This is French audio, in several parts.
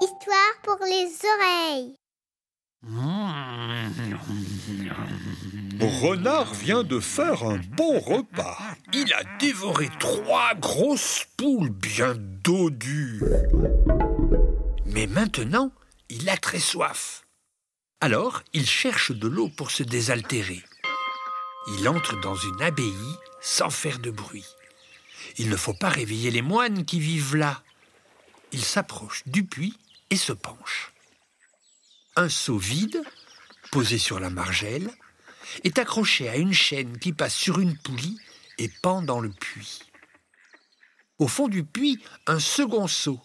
Histoire pour les oreilles. Renard vient de faire un bon repas. Il a dévoré trois grosses poules bien dodues. Mais maintenant, il a très soif. Alors, il cherche de l'eau pour se désaltérer. Il entre dans une abbaye sans faire de bruit. Il ne faut pas réveiller les moines qui vivent là. Il s'approche du puits et se penche. Un seau vide, posé sur la margelle, est accroché à une chaîne qui passe sur une poulie et pend dans le puits. Au fond du puits, un second seau,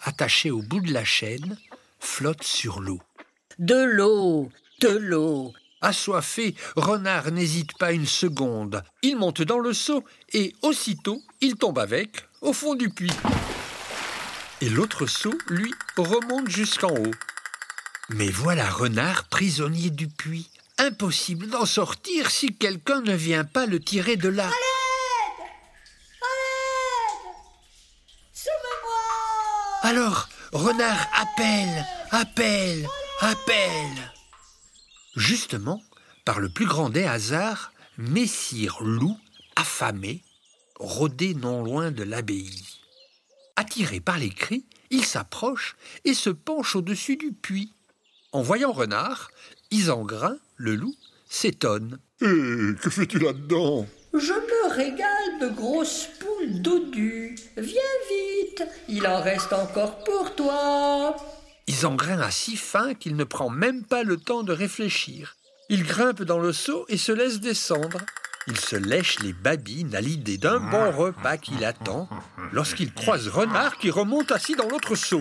attaché au bout de la chaîne, flotte sur l'eau. De l'eau, de l'eau. Assoiffé, Renard n'hésite pas une seconde. Il monte dans le seau et aussitôt il tombe avec au fond du puits. Et l'autre seau, lui, remonte jusqu'en haut. Mais voilà Renard prisonnier du puits. Impossible d'en sortir si quelqu'un ne vient pas le tirer de là. Alors, Renard appelle, appelle, appelle. Justement, par le plus grand des hasards, Messire Loup, affamé, rôdait non loin de l'abbaye. Attiré par les cris, il s'approche et se penche au-dessus du puits. En voyant Renard, Isengrin, le loup, s'étonne. Hé, que fais-tu là-dedans? Je me régale de grosses poules dodues. Viens vite, il en reste encore pour toi. Isengrin a si faim qu'il ne prend même pas le temps de réfléchir. Il grimpe dans le seau et se laisse descendre. Il se lèche les babines à l'idée d'un bon repas qui l'attend lorsqu'il croise Renard qui remonte assis dans l'autre seau.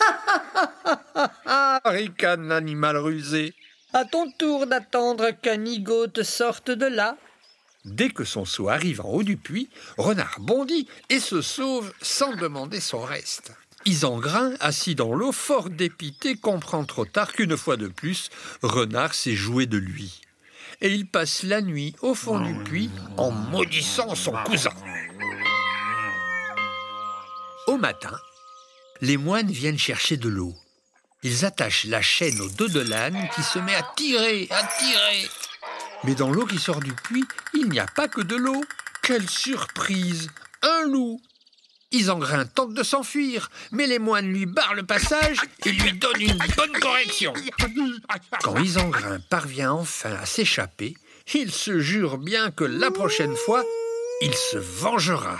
ricane l'animal rusé. À ton tour d'attendre qu'un nigo te sorte de là. Dès que son seau arrive en haut du puits, Renard bondit et se sauve sans demander son reste. Isengrin, assis dans l'eau, fort dépité, comprend trop tard qu'une fois de plus, Renard s'est joué de lui. Et il passe la nuit au fond du puits en maudissant son cousin. Au matin, les moines viennent chercher de l'eau. Ils attachent la chaîne au dos de l'âne qui se met à tirer, à tirer. Mais dans l'eau qui sort du puits, il n'y a pas que de l'eau. Quelle surprise Un loup Isengrin tente de s'enfuir, mais les moines lui barrent le passage et lui donnent une bonne correction. Quand Isengrin parvient enfin à s'échapper, il se jure bien que la prochaine fois, il se vengera.